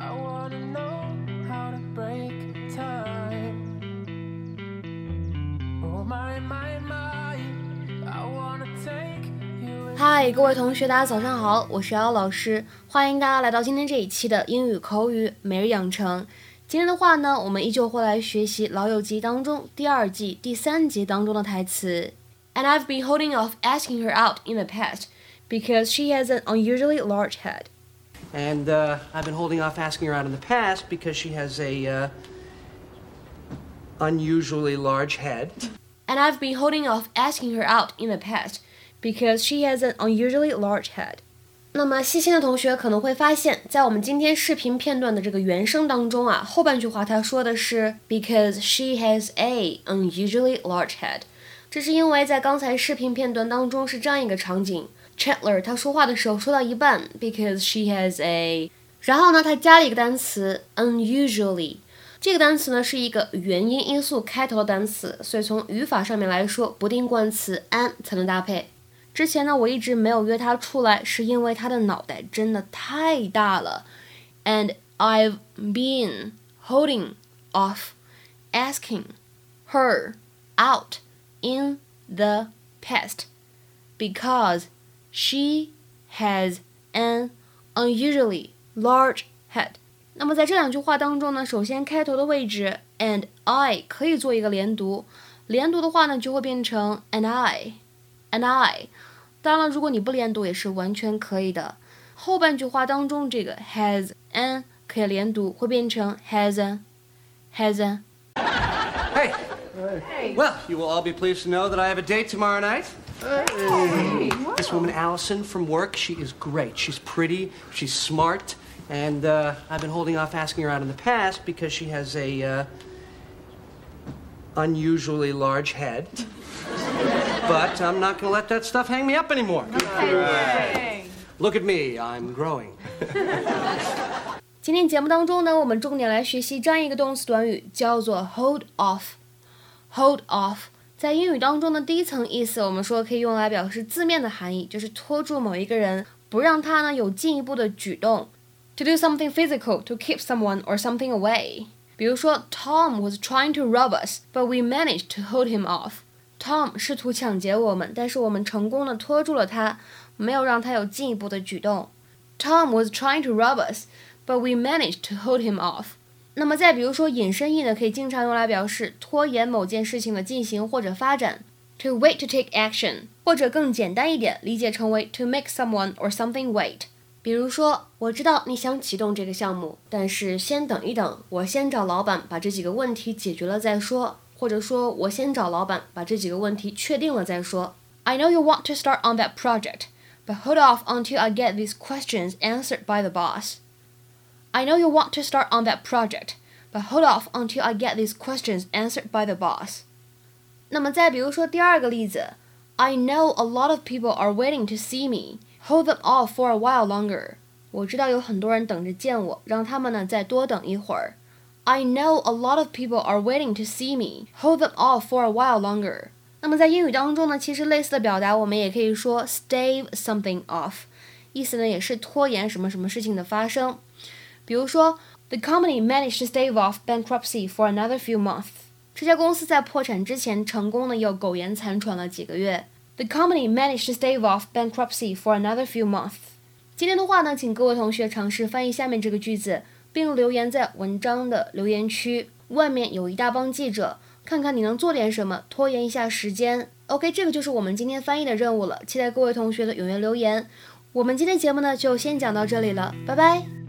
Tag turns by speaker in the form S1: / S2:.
S1: I wanna know how to break time. Oh my my my, I wanna take you.
S2: 嗨，各位同学，大家早上好，我是姚老师，欢迎大家来到今天这一期的英语口语每日养成。今天的话呢，我们依旧会来学习《老友记》当中第二季第三节当中的台词。And I've been holding off asking her out in the past because she has an unusually large head.
S3: And uh, I've been holding off asking her out in the past because she has a uh, unusually large head.
S2: And I've been holding off asking her out in the past because she has an unusually large head. 那么细心的同学可能会发现，在我们今天视频片段的这个原声当中啊，后半句话他说的是 because she has a unusually large head，这是因为在刚才视频片段当中是这样一个场景 Chandler 他说话的时候说到一半，because she has a，然后呢，他加了一个单词 unusually。这个单词呢是一个元音音素开头的单词，所以从语法上面来说，不定冠词 an 才能搭配。之前呢，我一直没有约他出来，是因为他的脑袋真的太大了，and I've been holding off asking her out in the past because she has an unusually large head. 那么在这两句话当中呢，首先开头的位置 and I 可以做一个连读，连读的话呢就会变成 and I。and I。当然了，如果你不连读也是完全可以的。后半句话当中这个 has an 可以连读，会变成 has an has an。
S3: 哎 Well, you will all be pleased to know that I have a date tomorrow night. This woman, Allison, from work, she is great. She's pretty, she's smart, and uh, I've been holding off asking her out in the past because she has a uh, unusually large head. but I'm not going to let that stuff hang me up anymore. Look at me, I'm growing.
S2: 今天节目当中呢，我们重点来学习这样一个动词短语，叫做 hold off。 Hold off 在英语当中的第一层意思，我们说可以用来表示字面的含义，就是拖住某一个人，不让他呢有进一步的举动。To do something physical to keep someone or something away。比如说，Tom was trying to rob us, but we managed to hold him off。Tom 试图抢劫我们，但是我们成功的拖住了他，没有让他有进一步的举动。Tom was trying to rob us, but we managed to hold him off。那么再比如说引申义呢，可以经常用来表示拖延某件事情的进行或者发展。To wait to take action，或者更简单一点，理解成为 to make someone or something wait。比如说，我知道你想启动这个项目，但是先等一等，我先找老板把这几个问题解决了再说。或者说我先找老板把这几个问题确定了再说。I know you want to start on that project, but hold off until I get these questions answered by the boss. I know you want to start on that project, but hold off until I get these questions answered by the boss. 那么再比如说第二个例子，I know a lot of people are waiting to see me. Hold them off for a while longer. 我知道有很多人等着见我，让他们呢再多等一会儿。I know a lot of people are waiting to see me. Hold them off for a while longer. 那么在英语当中呢，其实类似的表达我们也可以说 stave something off，意思呢也是拖延什么什么事情的发生。 比如说，The company managed to stave off bankruptcy for another few months。这家公司在破产之前成功的又苟延残喘了几个月。The company managed to stave off bankruptcy for another few months。今天的话呢，请各位同学尝试翻译下面这个句子。并留言在文章的留言区，外面有一大帮记者，看看你能做点什么，拖延一下时间。OK，这个就是我们今天翻译的任务了，期待各位同学的踊跃留言。我们今天节目呢就先讲到这里了，拜拜。